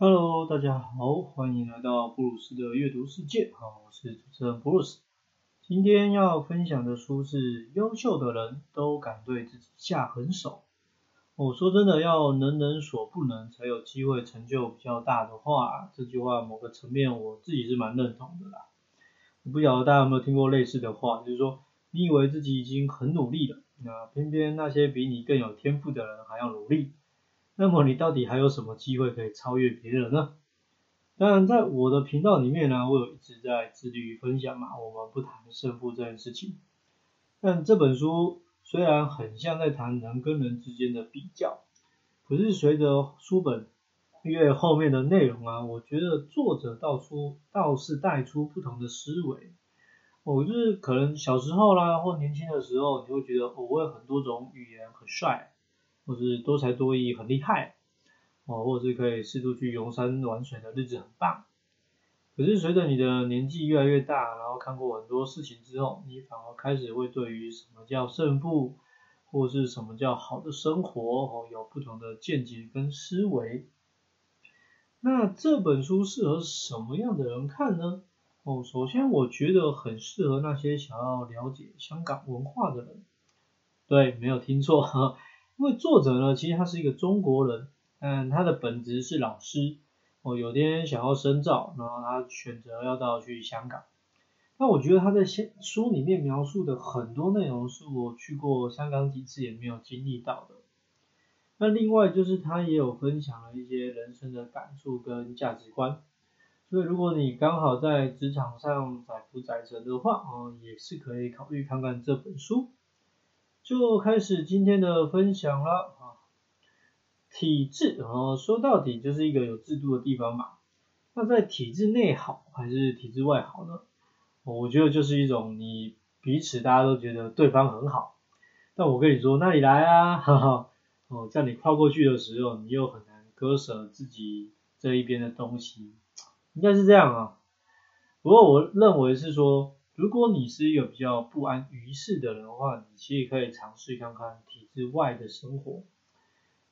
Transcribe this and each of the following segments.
Hello，大家好，欢迎来到布鲁斯的阅读世界。好，我是主持人布鲁斯。今天要分享的书是《优秀的人都敢对自己下狠手》。我说真的，要能人所不能，才有机会成就比较大的话，这句话某个层面我自己是蛮认同的啦。我不晓得大家有没有听过类似的话，就是说你以为自己已经很努力了，那偏偏那些比你更有天赋的人还要努力。那么你到底还有什么机会可以超越别人呢？当然，在我的频道里面呢，我有一直在致力于分享嘛，我们不谈胜负这件事情。但这本书虽然很像在谈人跟人之间的比较，可是随着书本越后面的内容啊，我觉得作者道出倒是带出不同的思维。我就是可能小时候啦，或年轻的时候，你会觉得我会很多种语言很帅。或是多才多艺很厉害，哦，或者是可以四处去游山玩水的日子很棒。可是随着你的年纪越来越大，然后看过很多事情之后，你反而开始会对于什么叫胜负，或是什么叫好的生活，哦，有不同的见解跟思维。那这本书适合什么样的人看呢？哦，首先我觉得很适合那些想要了解香港文化的人。对，没有听错。因为作者呢，其实他是一个中国人，嗯，他的本职是老师，哦，有天想要深造，然后他选择要到去香港。那我觉得他在书里面描述的很多内容，是我去过香港几次也没有经历到的。那另外就是他也有分享了一些人生的感触跟价值观，所以如果你刚好在职场上载浮载沉的话，哦，也是可以考虑看看这本书。就开始今天的分享了啊，体制啊，说到底就是一个有制度的地方嘛。那在体制内好还是体制外好呢？我觉得就是一种你彼此大家都觉得对方很好，但我跟你说，那你来啊，哈哈，哦，在你跨过去的时候，你又很难割舍自己这一边的东西，应该是这样啊。不过我认为是说。如果你是一个比较不安于世的人的话，你其实可以尝试看看体制外的生活，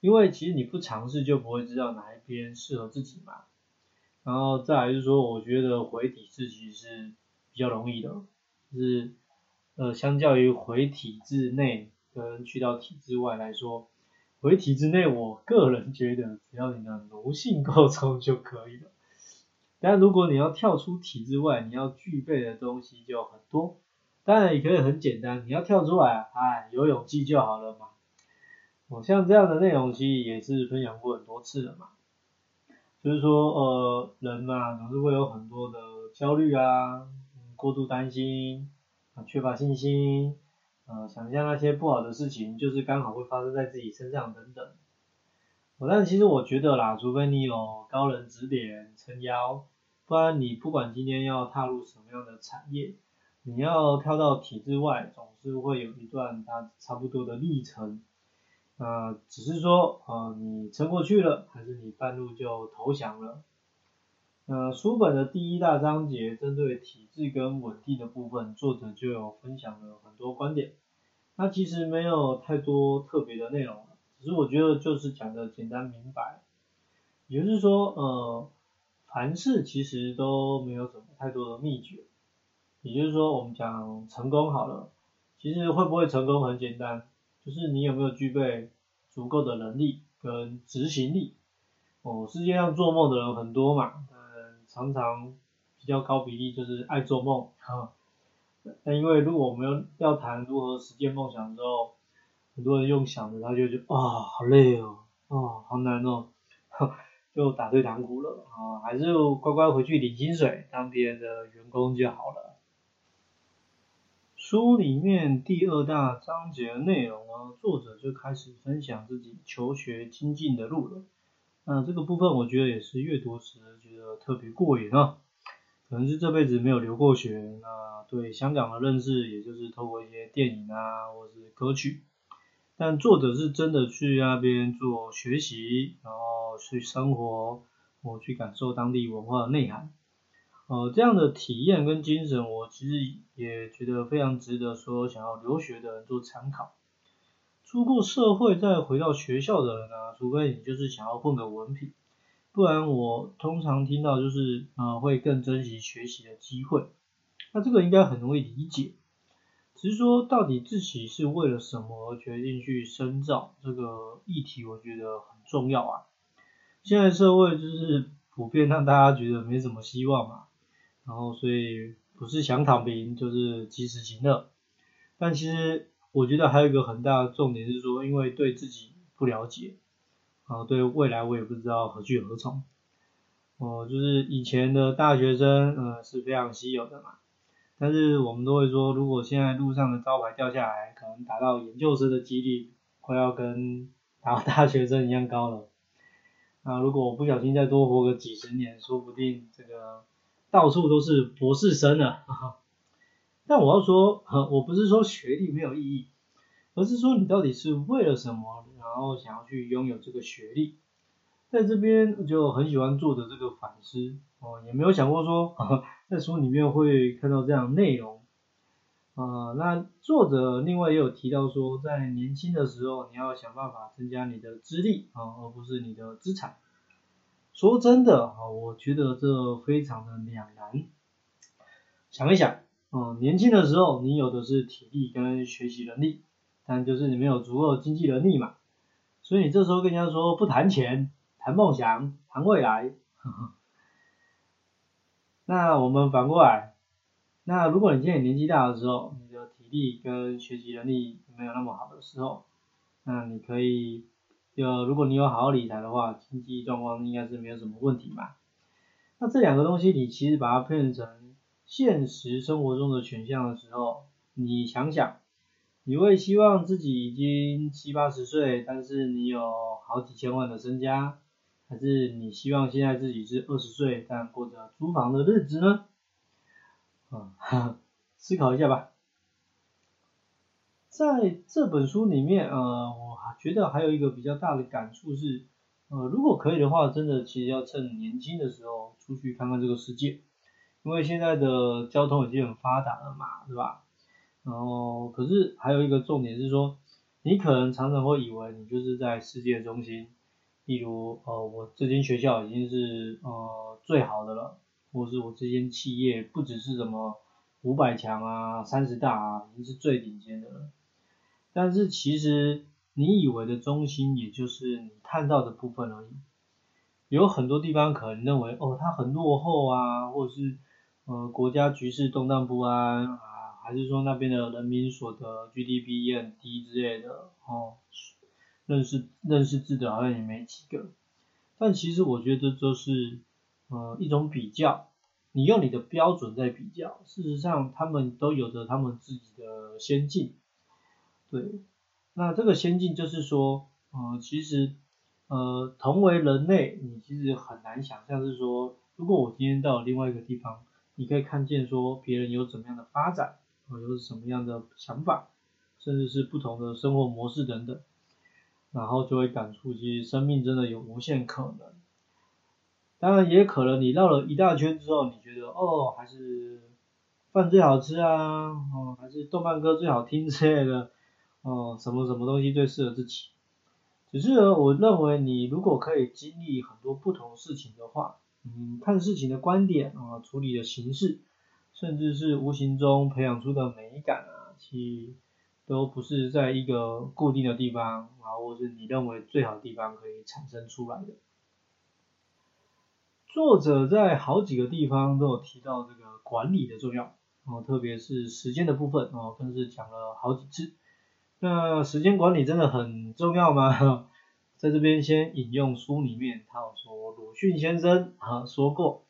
因为其实你不尝试就不会知道哪一边适合自己嘛。然后再来就是说，我觉得回体制其实是比较容易的，就是呃，相较于回体制内跟去到体制外来说，回体制内，我个人觉得只要你的奴性够充就可以了。但如果你要跳出体制外，你要具备的东西就很多。当然也可以很简单，你要跳出来，哎，有勇气就好了嘛。我像这样的内容其实也是分享过很多次了嘛。就是说，呃，人嘛总是会有很多的焦虑啊，过度担心，啊，缺乏信心，呃，想象那些不好的事情就是刚好会发生在自己身上等等。但其实我觉得啦，除非你有高人指点撑腰。不然你不管今天要踏入什么样的产业，你要跳到体制外，总是会有一段它差不多的历程。呃，只是说，呃，你撑过去了，还是你半路就投降了？呃，书本的第一大章节针对体制跟稳定的部分，作者就有分享了很多观点。那其实没有太多特别的内容，只是我觉得就是讲的简单明白。也就是说，呃。凡事其实都没有什么太多的秘诀，也就是说，我们讲成功好了，其实会不会成功很简单，就是你有没有具备足够的能力跟执行力。哦，世界上做梦的人很多嘛，嗯，常常比较高比例就是爱做梦，哈。那因为如果我们要要谈如何实现梦想的时候，很多人用想的，他就觉得啊，好累哦，啊，好难哦。就打退堂鼓了啊，还是乖乖回去领薪水，当别人的员工就好了。书里面第二大章节的内容啊，作者就开始分享自己求学精进的路了。那这个部分我觉得也是阅读时觉得特别过瘾啊，可能是这辈子没有留过学，那对香港的认识也就是透过一些电影啊，或是歌曲。但作者是真的去那边做学习，然后去生活，我去感受当地文化的内涵，呃，这样的体验跟精神，我其实也觉得非常值得说想要留学的人做参考。出过社会再回到学校的人啊，除非你就是想要混个文凭，不然我通常听到就是呃会更珍惜学习的机会。那这个应该很容易理解，只是说到底自己是为了什么而决定去深造这个议题，我觉得很重要啊。现在社会就是普遍让大家觉得没什么希望嘛，然后所以不是想躺平就是及时行乐。但其实我觉得还有一个很大的重点是说，因为对自己不了解，啊，对未来我也不知道何去何从。哦，就是以前的大学生，呃，是非常稀有的嘛。但是我们都会说，如果现在路上的招牌掉下来，可能达到研究生的几率快要跟达到 大学生一样高了。啊，如果我不小心再多活个几十年，说不定这个到处都是博士生了。但我要说，我不是说学历没有意义，而是说你到底是为了什么，然后想要去拥有这个学历。在这边就很喜欢做的这个反思，哦，也没有想过说在书里面会看到这样内容。啊，那作者另外也有提到说，在年轻的时候，你要想办法增加你的资历啊，而不是你的资产。说真的啊，我觉得这非常的两难。想一想，嗯，年轻的时候你有的是体力跟学习能力，但就是你没有足够的经济能力嘛，所以你这时候跟人家说不谈钱，谈梦想，谈未来。那我们反过来。那如果你现在年纪大的时候，你的体力跟学习能力没有那么好的时候，那你可以，就如果你有好好理财的话，经济状况应该是没有什么问题嘛。那这两个东西你其实把它变成现实生活中的选项的时候，你想想，你会希望自己已经七八十岁，但是你有好几千万的身家，还是你希望现在自己是二十岁但过着租房的日子呢？啊，思考一下吧。在这本书里面，呃，我觉得还有一个比较大的感触是，呃，如果可以的话，真的其实要趁年轻的时候出去看看这个世界，因为现在的交通已经很发达了嘛，对吧？然后，可是还有一个重点是说，你可能常常会以为你就是在世界中心，例如，呃，我这间学校已经是呃最好的了。或是我这间企业不只是什么五百强啊、三十大啊，已经是最顶尖的了。但是其实你以为的中心，也就是你看到的部分而已。有很多地方可能认为，哦，它很落后啊，或者是呃国家局势动荡不安啊，还是说那边的人民所得 GDP 也很低之类的，哦，认识认识字的好像也没几个。但其实我觉得这是。呃，一种比较，你用你的标准在比较，事实上他们都有着他们自己的先进，对，那这个先进就是说，呃，其实，呃，同为人类，你其实很难想象是说，如果我今天到另外一个地方，你可以看见说别人有怎么样的发展，啊，有什么样的想法，甚至是不同的生活模式等等，然后就会感触，其实生命真的有无限可能。当然也可能你绕了一大圈之后，你觉得哦还是饭最好吃啊，哦还是动漫歌最好听之类的，哦什么什么东西最适合自己。只是呢，我认为你如果可以经历很多不同事情的话，嗯看事情的观点啊，处理的形式，甚至是无形中培养出的美感啊，其都不是在一个固定的地方啊，或是你认为最好的地方可以产生出来的。作者在好几个地方都有提到这个管理的重要，哦，特别是时间的部分，哦，更是讲了好几次。那时间管理真的很重要吗？在这边先引用书里面，他有说鲁迅先生啊说过，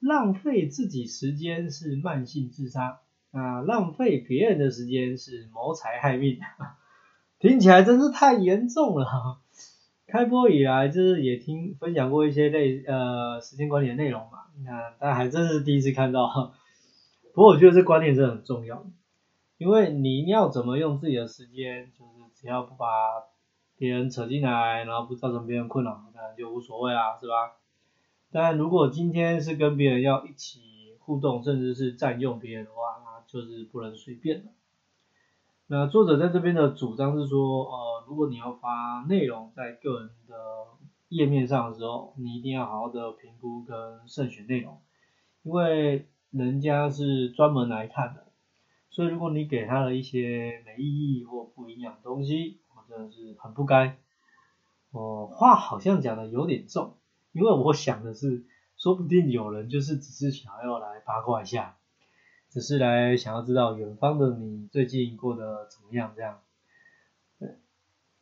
浪费自己时间是慢性自杀，啊，浪费别人的时间是谋财害命，听起来真是太严重了。开播以来，就是也听分享过一些类呃时间管理的内容嘛，那但还真是第一次看到。不过我觉得这观念真的很重要的，因为你要怎么用自己的时间，就是只要不把别人扯进来，然后不造成别人困扰，那就无所谓啊，是吧？但如果今天是跟别人要一起互动，甚至是占用别人的话，那就是不能随便的。那作者在这边的主张是说，呃，如果你要发内容在个人的页面上的时候，你一定要好好的评估跟慎选内容，因为人家是专门来看的，所以如果你给他了一些没意义或不营养的东西，我真的是很不该。我话好像讲的有点重，因为我想的是，说不定有人就是只是想要来八卦一下，只是来想要知道远方的你最近过得怎么样这样。对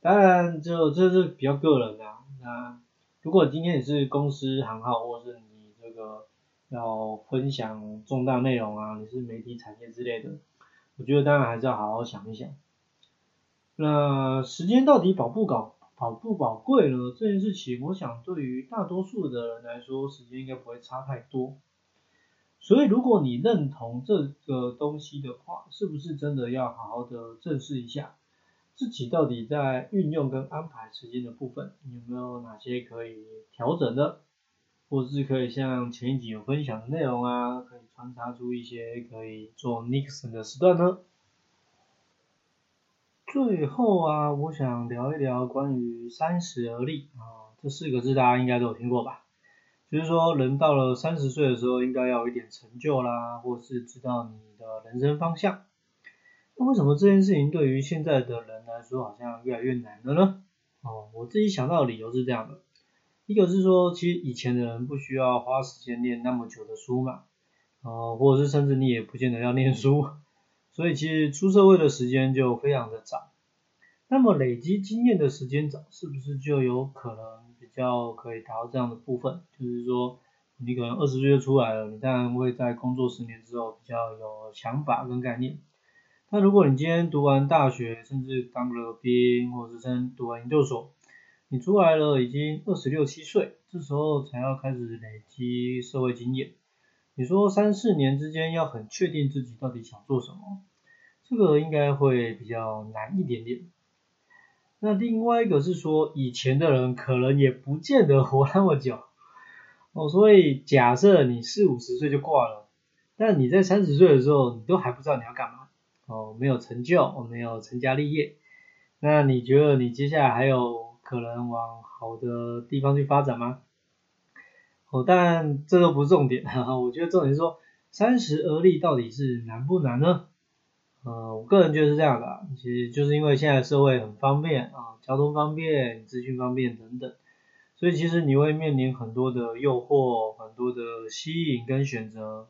当然，就这是比较个人的。那如果今天你是公司行号，或是你这个要分享重大内容啊，你是媒体产业之类的，我觉得当然还是要好好想一想。那时间到底宝不宝宝不宝贵呢？这件事情，我想对于大多数的人来说，时间应该不会差太多。所以，如果你认同这个东西的话，是不是真的要好好的正视一下？自己到底在运用跟安排时间的部分，有没有哪些可以调整的，或是可以像前一集有分享的内容啊，可以穿插出一些可以做 Nixon 的时段呢？最后啊，我想聊一聊关于三十而立啊，这四个字大家应该都有听过吧？就是说人到了三十岁的时候，应该要有一点成就啦，或是知道你的人生方向。那为什么这件事情对于现在的人来说好像越来越难了呢？哦，我自己想到的理由是这样的，一个是说，其实以前的人不需要花时间念那么久的书嘛，哦，或者是甚至你也不见得要念书，所以其实出社会的时间就非常的早。那么累积经验的时间早，是不是就有可能较可以达到这样的部分？就是说，你可能二十岁就出来了，你当然会在工作十年之后比较有想法跟概念。那如果你今天读完大学，甚至当了兵，或者是读完研究所，你出来了已经二十六七岁，这时候才要开始累积社会经验。你说三四年之间要很确定自己到底想做什么，这个应该会比较难一点点。那另外一个是说，以前的人可能也不见得活那么久哦，所以假设你四五十岁就挂了，但你在三十岁的时候，你都还不知道你要干嘛。哦，没有成就，没有成家立业，那你觉得你接下来还有可能往好的地方去发展吗？哦，但这都不是重点，哈，我觉得重点是说三十而立到底是难不难呢？呃，我个人觉得是这样的，其实就是因为现在社会很方便啊，交通方便，资讯方便等等，所以其实你会面临很多的诱惑，很多的吸引跟选择。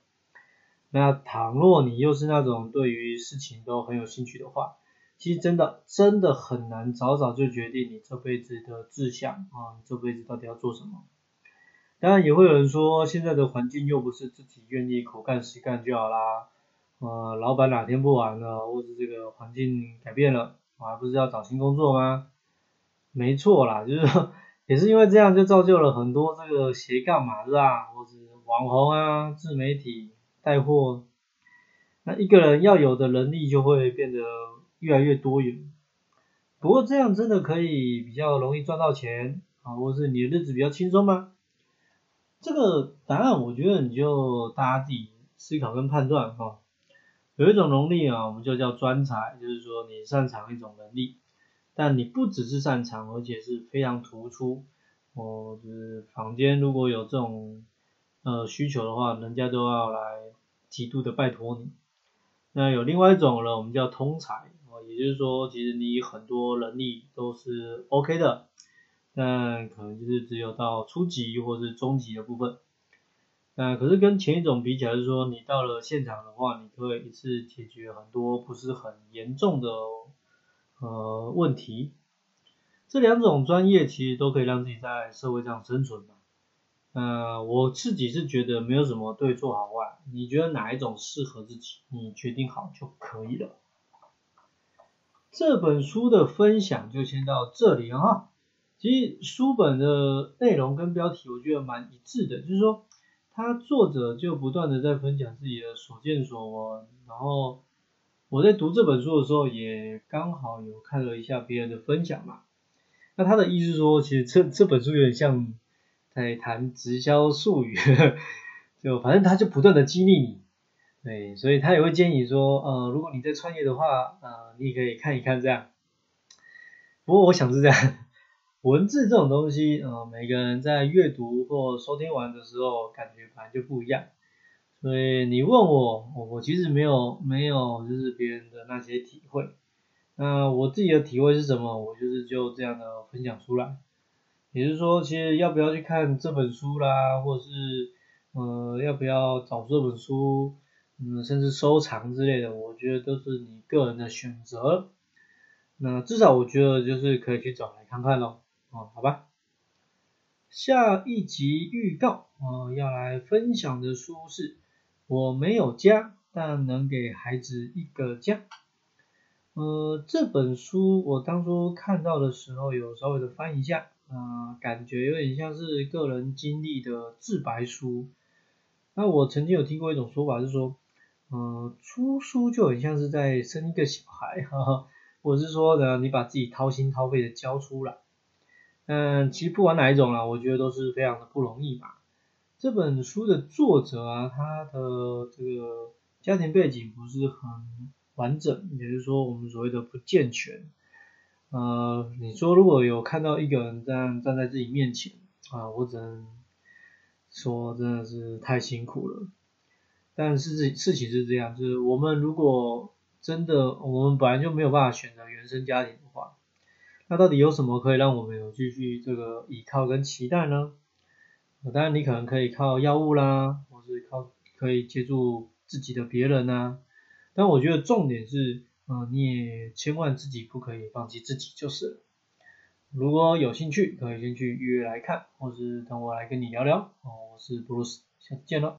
那倘若你又是那种对于事情都很有兴趣的话，其实真的真的很难早早就决定你这辈子的志向啊，你这辈子到底要做什么。当然也会有人说，现在的环境又不是自己愿意口干实干就好啦，呃，老板哪天不玩了，或者这个环境改变了，我还不是要找新工作吗？没错啦，就是说也是因为这样就造就了很多这个斜杠嘛，是吧？或是网红啊，自媒体。带货，那一个人要有的能力就会变得越来越多元。不过这样真的可以比较容易赚到钱啊，或者是你的日子比较轻松吗？这个答案我觉得你就大家自己思考跟判断哈。有一种能力啊，我们就叫专才，就是说你擅长一种能力，但你不只是擅长，而且是非常突出。哦，就是坊间如果有这种呃需求的话，人家都要来。极度的拜托你，那有另外一种呢，我们叫通才哦，也就是说，其实你很多能力都是 OK 的，但可能就是只有到初级或是中级的部分。那可是跟前一种比起来，是说你到了现场的话，你可以一次解决很多不是很严重的呃问题。这两种专业其实都可以让自己在社会上生存嘛。呃，我自己是觉得没有什么对错好坏，你觉得哪一种适合自己，你决定好就可以了。这本书的分享就先到这里哈。其实书本的内容跟标题我觉得蛮一致的，就是说，他作者就不断的在分享自己的所见所闻，然后我在读这本书的时候也刚好有看了一下别人的分享嘛。那他的意思说，其实这这本书有点像。在谈直销术语，就反正他就不断的激励你，对，所以他也会建议说，呃，如果你在创业的话，呃，你也可以看一看这样。不过我想是这样，文字这种东西，呃，每个人在阅读或收听完的时候，感觉反正就不一样。所以你问我，我我其实没有没有就是别人的那些体会。那我自己的体会是什么？我就是就这样的分享出来。也就是说，其实要不要去看这本书啦，或者是呃要不要找这本书，嗯，甚至收藏之类的，我觉得都是你个人的选择。那至少我觉得就是可以去找来看看咯。哦，好吧。下一集预告，呃，要来分享的书是《我没有家，但能给孩子一个家》。呃，这本书我当初看到的时候，有稍微的翻一下。啊，感觉有点像是个人经历的自白书。那我曾经有听过一种说法是说，嗯，出书就很像是在生一个小孩，哈哈，或者是说呢，你把自己掏心掏肺的交出来。嗯，其实不管哪一种啦，我觉得都是非常的不容易嘛。这本书的作者啊，他的这个家庭背景不是很完整，也就是说我们所谓的不健全。呃，你说如果有看到一个人这样站在自己面前啊，我只能说真的是太辛苦了。但是事事情是这样，就是我们如果真的我们本来就没有办法选择原生家庭，那到底有什么可以让我们有继续这个依靠跟期待呢？当然你可能可以靠药物啦，或是靠可以借助自己的别人呐。但我觉得重点是。嗯，你也千万自己不可以放弃自己就是了。如果有兴趣，可以先去预约来看，或是等我来跟你聊聊。哦，我是布鲁斯，下次见了。